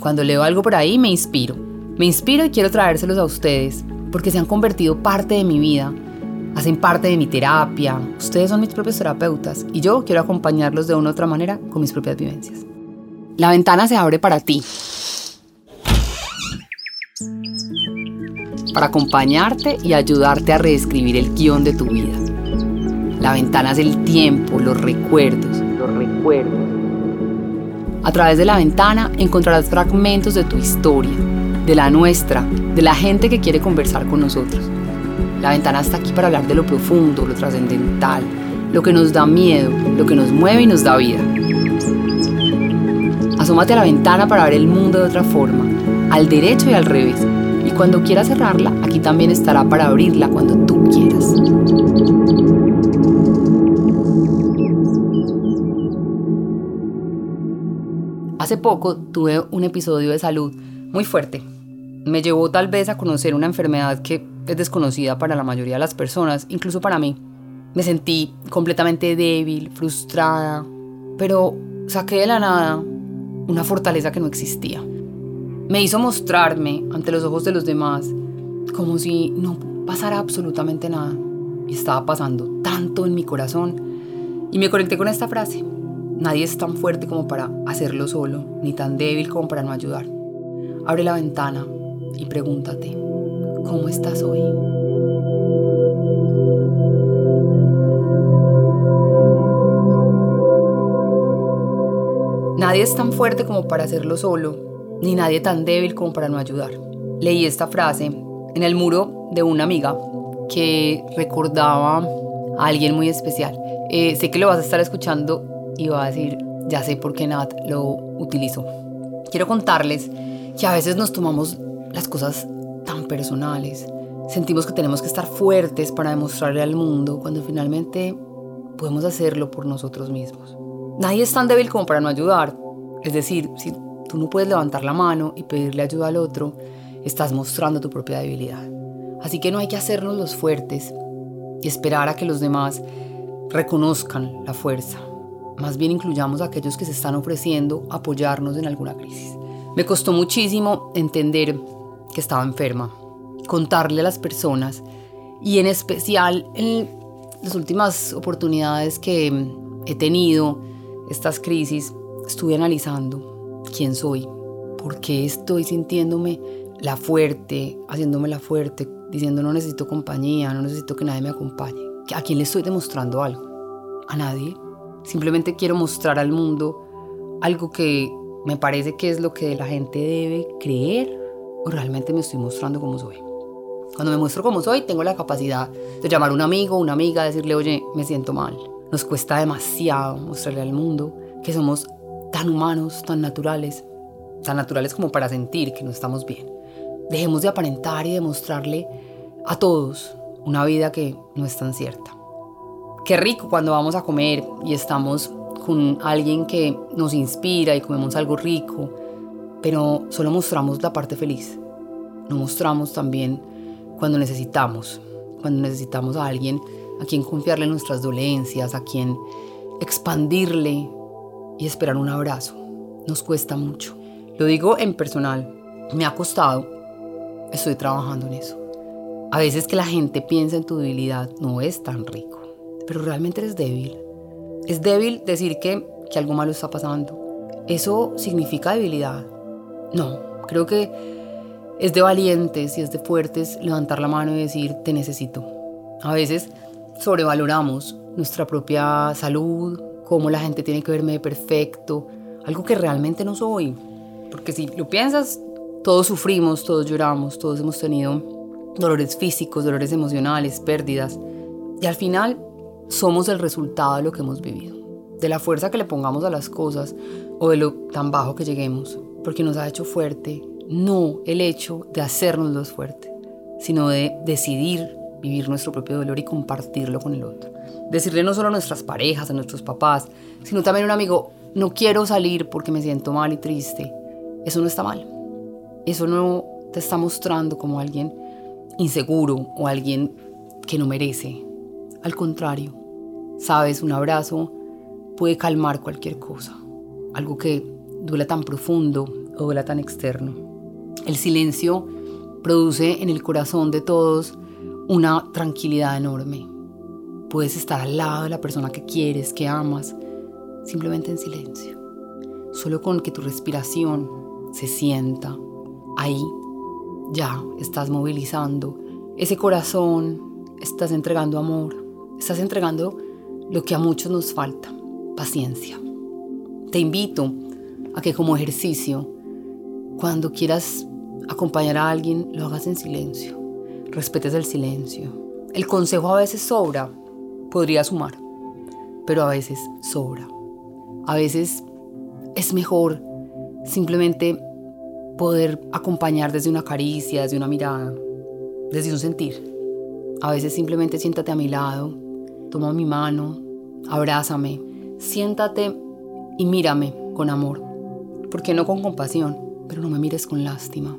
Cuando leo algo por ahí me inspiro. Me inspiro y quiero traérselos a ustedes porque se han convertido parte de mi vida. Hacen parte de mi terapia. Ustedes son mis propios terapeutas y yo quiero acompañarlos de una u otra manera con mis propias vivencias. La ventana se abre para ti. Para acompañarte y ayudarte a reescribir el guion de tu vida. La ventana es el tiempo, los recuerdos, los recuerdos. A través de la ventana encontrarás fragmentos de tu historia, de la nuestra, de la gente que quiere conversar con nosotros. La ventana está aquí para hablar de lo profundo, lo trascendental, lo que nos da miedo, lo que nos mueve y nos da vida. Asómate a la ventana para ver el mundo de otra forma, al derecho y al revés. Y cuando quieras cerrarla, aquí también estará para abrirla cuando tú quieras. Hace poco tuve un episodio de salud muy fuerte. Me llevó tal vez a conocer una enfermedad que es desconocida para la mayoría de las personas, incluso para mí. Me sentí completamente débil, frustrada, pero saqué de la nada una fortaleza que no existía. Me hizo mostrarme ante los ojos de los demás como si no pasara absolutamente nada. Y estaba pasando tanto en mi corazón. Y me conecté con esta frase. Nadie es tan fuerte como para hacerlo solo, ni tan débil como para no ayudar. Abre la ventana y pregúntate, ¿cómo estás hoy? Nadie es tan fuerte como para hacerlo solo, ni nadie tan débil como para no ayudar. Leí esta frase en el muro de una amiga que recordaba a alguien muy especial. Eh, sé que lo vas a estar escuchando y va a decir, ya sé por qué Nat lo utilizó. Quiero contarles que a veces nos tomamos las cosas tan personales. Sentimos que tenemos que estar fuertes para demostrarle al mundo cuando finalmente podemos hacerlo por nosotros mismos. Nadie es tan débil como para no ayudar. Es decir, si tú no puedes levantar la mano y pedirle ayuda al otro, estás mostrando tu propia debilidad. Así que no hay que hacernos los fuertes y esperar a que los demás reconozcan la fuerza más bien incluyamos a aquellos que se están ofreciendo apoyarnos en alguna crisis. Me costó muchísimo entender que estaba enferma, contarle a las personas y en especial en las últimas oportunidades que he tenido, estas crisis, estuve analizando quién soy, por qué estoy sintiéndome la fuerte, haciéndome la fuerte, diciendo no necesito compañía, no necesito que nadie me acompañe. ¿A quién le estoy demostrando algo? ¿A nadie? Simplemente quiero mostrar al mundo algo que me parece que es lo que la gente debe creer o realmente me estoy mostrando como soy. Cuando me muestro como soy, tengo la capacidad de llamar a un amigo, una amiga, decirle, oye, me siento mal. Nos cuesta demasiado mostrarle al mundo que somos tan humanos, tan naturales, tan naturales como para sentir que no estamos bien. Dejemos de aparentar y demostrarle a todos una vida que no es tan cierta. Qué rico cuando vamos a comer y estamos con alguien que nos inspira y comemos algo rico, pero solo mostramos la parte feliz. No mostramos también cuando necesitamos, cuando necesitamos a alguien a quien confiarle nuestras dolencias, a quien expandirle y esperar un abrazo. Nos cuesta mucho. Lo digo en personal, me ha costado, estoy trabajando en eso. A veces que la gente piensa en tu debilidad no es tan rico pero realmente eres débil. Es débil decir que, que algo malo está pasando. ¿Eso significa debilidad? No, creo que es de valientes y es de fuertes levantar la mano y decir, te necesito. A veces sobrevaloramos nuestra propia salud, cómo la gente tiene que verme de perfecto, algo que realmente no soy. Porque si lo piensas, todos sufrimos, todos lloramos, todos hemos tenido dolores físicos, dolores emocionales, pérdidas. Y al final somos el resultado de lo que hemos vivido, de la fuerza que le pongamos a las cosas o de lo tan bajo que lleguemos, porque nos ha hecho fuerte, no el hecho de hacernos los fuertes, sino de decidir vivir nuestro propio dolor y compartirlo con el otro. Decirle no solo a nuestras parejas, a nuestros papás, sino también a un amigo, no quiero salir porque me siento mal y triste. Eso no está mal. Eso no te está mostrando como alguien inseguro o alguien que no merece. Al contrario, Sabes, un abrazo puede calmar cualquier cosa. Algo que duele tan profundo o duela tan externo. El silencio produce en el corazón de todos una tranquilidad enorme. Puedes estar al lado de la persona que quieres, que amas, simplemente en silencio. Solo con que tu respiración se sienta ahí, ya estás movilizando ese corazón, estás entregando amor, estás entregando lo que a muchos nos falta, paciencia. Te invito a que como ejercicio, cuando quieras acompañar a alguien, lo hagas en silencio, respetes el silencio. El consejo a veces sobra, podría sumar, pero a veces sobra. A veces es mejor simplemente poder acompañar desde una caricia, desde una mirada, desde un sentir. A veces simplemente siéntate a mi lado, toma mi mano, abrázame, siéntate y mírame con amor. ¿Por qué no con compasión? Pero no me mires con lástima.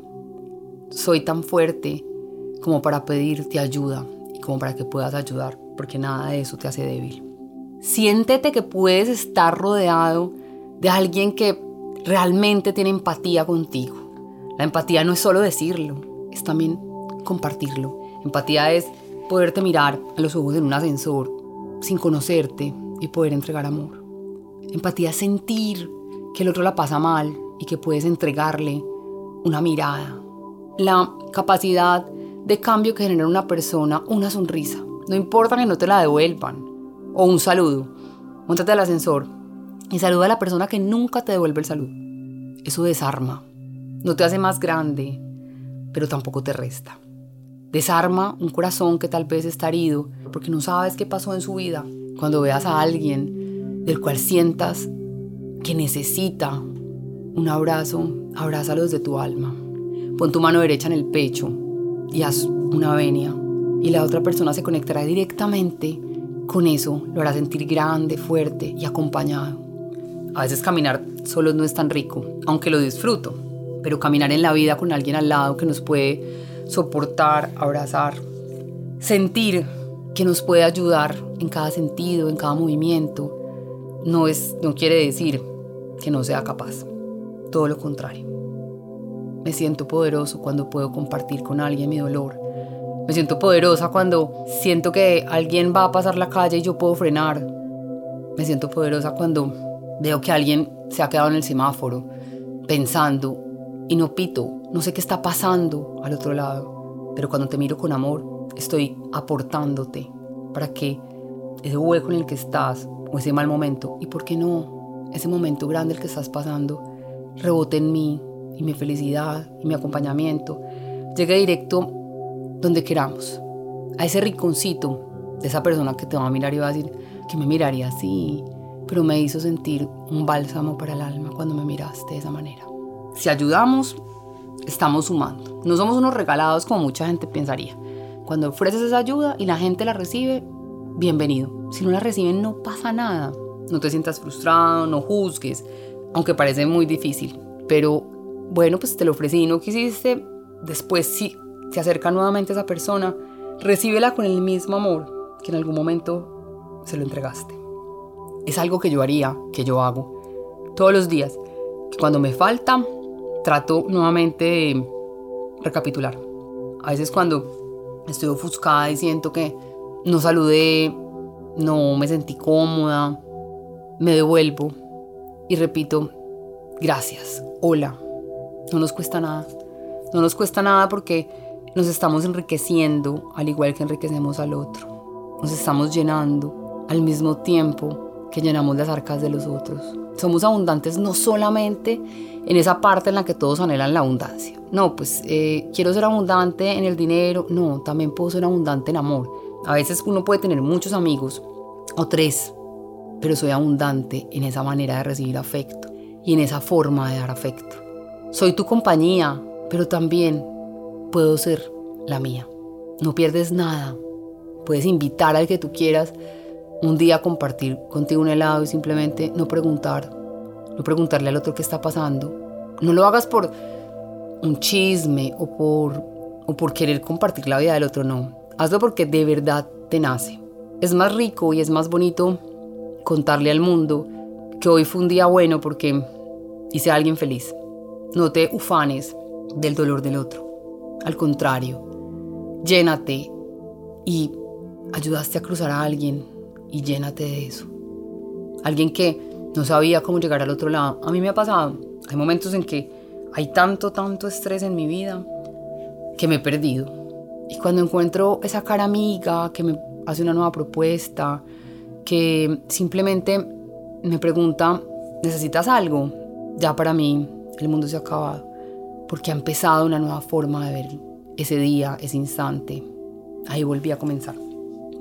Soy tan fuerte como para pedirte ayuda y como para que puedas ayudar, porque nada de eso te hace débil. Siéntete que puedes estar rodeado de alguien que realmente tiene empatía contigo. La empatía no es solo decirlo, es también compartirlo. Empatía es poderte mirar a los ojos en un ascensor sin conocerte y poder entregar amor. Empatía es sentir que el otro la pasa mal y que puedes entregarle una mirada. La capacidad de cambio que genera una persona, una sonrisa. No importa que no te la devuelvan. O un saludo. Móntate al ascensor y saluda a la persona que nunca te devuelve el saludo. Eso desarma. No te hace más grande, pero tampoco te resta. Desarma un corazón que tal vez está herido porque no sabes qué pasó en su vida. Cuando veas a alguien del cual sientas que necesita un abrazo, abrázalos de tu alma. Pon tu mano derecha en el pecho y haz una venia. Y la otra persona se conectará directamente con eso. Lo hará sentir grande, fuerte y acompañado. A veces caminar solo no es tan rico, aunque lo disfruto pero caminar en la vida con alguien al lado que nos puede soportar, abrazar, sentir que nos puede ayudar en cada sentido, en cada movimiento, no, es, no quiere decir que no sea capaz. Todo lo contrario. Me siento poderoso cuando puedo compartir con alguien mi dolor. Me siento poderosa cuando siento que alguien va a pasar la calle y yo puedo frenar. Me siento poderosa cuando veo que alguien se ha quedado en el semáforo pensando y no pito, no sé qué está pasando al otro lado, pero cuando te miro con amor, estoy aportándote para que ese hueco en el que estás o ese mal momento, y por qué no, ese momento grande el que estás pasando, rebote en mí y mi felicidad y mi acompañamiento, llegue directo donde queramos, a ese rinconcito de esa persona que te va a mirar y va a decir que me miraría así, pero me hizo sentir un bálsamo para el alma cuando me miraste de esa manera. Si ayudamos, estamos sumando. No somos unos regalados como mucha gente pensaría. Cuando ofreces esa ayuda y la gente la recibe, bienvenido. Si no la reciben, no pasa nada. No te sientas frustrado, no juzgues, aunque parece muy difícil. Pero bueno, pues te lo ofrecí y no quisiste. Después, si se acerca nuevamente esa persona, recíbela con el mismo amor que en algún momento se lo entregaste. Es algo que yo haría, que yo hago todos los días. cuando me falta, trato nuevamente de recapitular. A veces cuando estoy ofuscada y siento que no saludé, no me sentí cómoda, me devuelvo y repito, gracias, hola. No nos cuesta nada. No nos cuesta nada porque nos estamos enriqueciendo al igual que enriquecemos al otro. Nos estamos llenando al mismo tiempo que llenamos las arcas de los otros. Somos abundantes no solamente en esa parte en la que todos anhelan la abundancia. No, pues eh, quiero ser abundante en el dinero. No, también puedo ser abundante en amor. A veces uno puede tener muchos amigos o tres, pero soy abundante en esa manera de recibir afecto y en esa forma de dar afecto. Soy tu compañía, pero también puedo ser la mía. No pierdes nada. Puedes invitar al que tú quieras un día compartir contigo un helado y simplemente no preguntar, no preguntarle al otro qué está pasando. No lo hagas por un chisme o por, o por querer compartir la vida del otro, no. Hazlo porque de verdad te nace. Es más rico y es más bonito contarle al mundo que hoy fue un día bueno porque hice a alguien feliz. no te ufanes del dolor del otro. Al contrario, llénate y ayudaste a cruzar a alguien y llénate de eso. Alguien que no sabía cómo llegar al otro lado. A mí me ha pasado. Hay momentos en que hay tanto, tanto estrés en mi vida que me he perdido. Y cuando encuentro esa cara amiga que me hace una nueva propuesta, que simplemente me pregunta, ¿necesitas algo? Ya para mí el mundo se ha acabado, porque ha empezado una nueva forma de ver ese día, ese instante. Ahí volví a comenzar.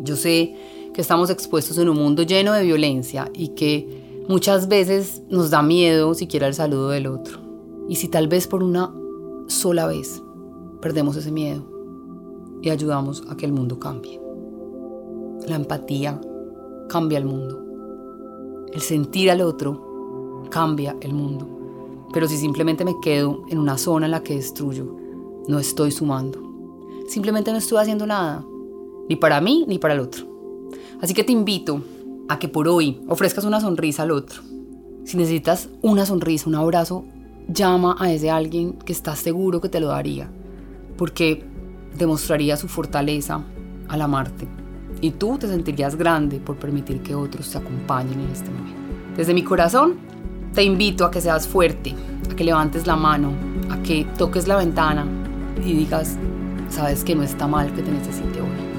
Yo sé que estamos expuestos en un mundo lleno de violencia y que muchas veces nos da miedo siquiera el saludo del otro. Y si tal vez por una sola vez perdemos ese miedo y ayudamos a que el mundo cambie. La empatía cambia el mundo. El sentir al otro cambia el mundo. Pero si simplemente me quedo en una zona en la que destruyo, no estoy sumando. Simplemente no estoy haciendo nada, ni para mí ni para el otro. Así que te invito a que por hoy ofrezcas una sonrisa al otro. Si necesitas una sonrisa, un abrazo, llama a ese alguien que estás seguro que te lo daría, porque demostraría su fortaleza al amarte. Y tú te sentirías grande por permitir que otros te acompañen en este momento. Desde mi corazón, te invito a que seas fuerte, a que levantes la mano, a que toques la ventana y digas, sabes que no está mal que te necesite hoy.